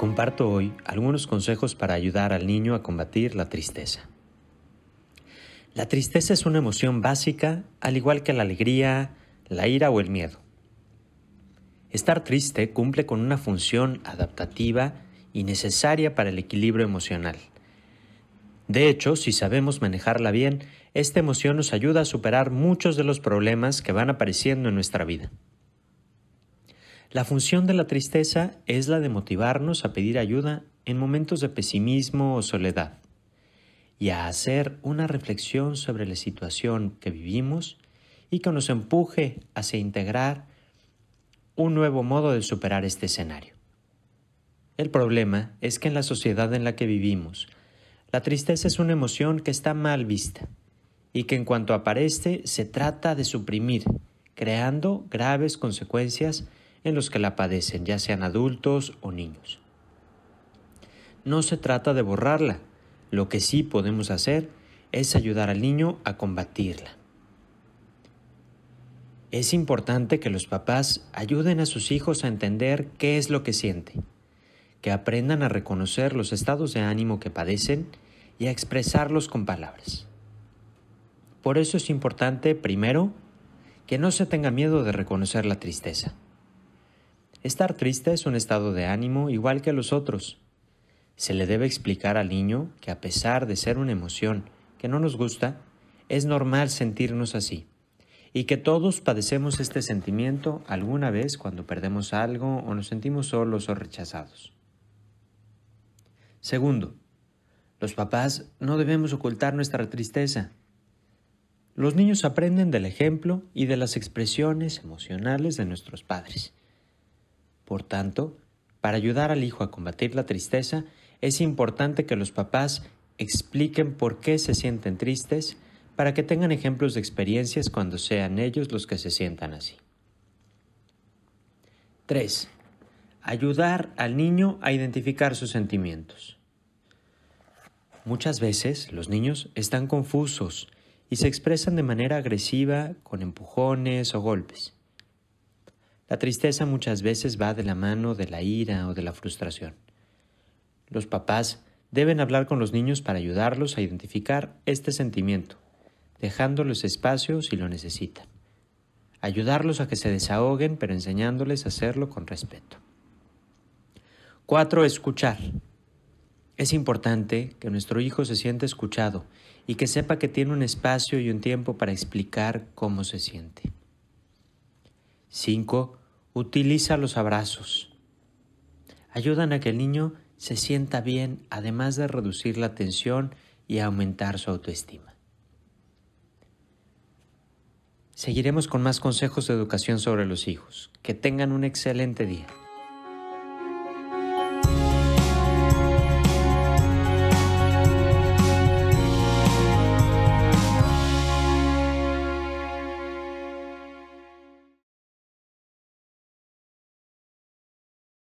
comparto hoy algunos consejos para ayudar al niño a combatir la tristeza. La tristeza es una emoción básica, al igual que la alegría, la ira o el miedo. Estar triste cumple con una función adaptativa y necesaria para el equilibrio emocional. De hecho, si sabemos manejarla bien, esta emoción nos ayuda a superar muchos de los problemas que van apareciendo en nuestra vida. La función de la tristeza es la de motivarnos a pedir ayuda en momentos de pesimismo o soledad y a hacer una reflexión sobre la situación que vivimos y que nos empuje hacia integrar un nuevo modo de superar este escenario. El problema es que en la sociedad en la que vivimos, la tristeza es una emoción que está mal vista y que en cuanto aparece se trata de suprimir, creando graves consecuencias en los que la padecen, ya sean adultos o niños. No se trata de borrarla, lo que sí podemos hacer es ayudar al niño a combatirla. Es importante que los papás ayuden a sus hijos a entender qué es lo que siente, que aprendan a reconocer los estados de ánimo que padecen y a expresarlos con palabras. Por eso es importante, primero, que no se tenga miedo de reconocer la tristeza. Estar triste es un estado de ánimo igual que los otros. Se le debe explicar al niño que a pesar de ser una emoción que no nos gusta, es normal sentirnos así y que todos padecemos este sentimiento alguna vez cuando perdemos algo o nos sentimos solos o rechazados. Segundo, los papás no debemos ocultar nuestra tristeza. Los niños aprenden del ejemplo y de las expresiones emocionales de nuestros padres. Por tanto, para ayudar al hijo a combatir la tristeza, es importante que los papás expliquen por qué se sienten tristes para que tengan ejemplos de experiencias cuando sean ellos los que se sientan así. 3. Ayudar al niño a identificar sus sentimientos. Muchas veces los niños están confusos y se expresan de manera agresiva con empujones o golpes. La tristeza muchas veces va de la mano de la ira o de la frustración. Los papás deben hablar con los niños para ayudarlos a identificar este sentimiento, dejándoles espacio si lo necesitan. Ayudarlos a que se desahoguen, pero enseñándoles a hacerlo con respeto. 4. Escuchar. Es importante que nuestro hijo se sienta escuchado y que sepa que tiene un espacio y un tiempo para explicar cómo se siente. 5. Utiliza los abrazos. Ayudan a que el niño se sienta bien, además de reducir la tensión y aumentar su autoestima. Seguiremos con más consejos de educación sobre los hijos. Que tengan un excelente día.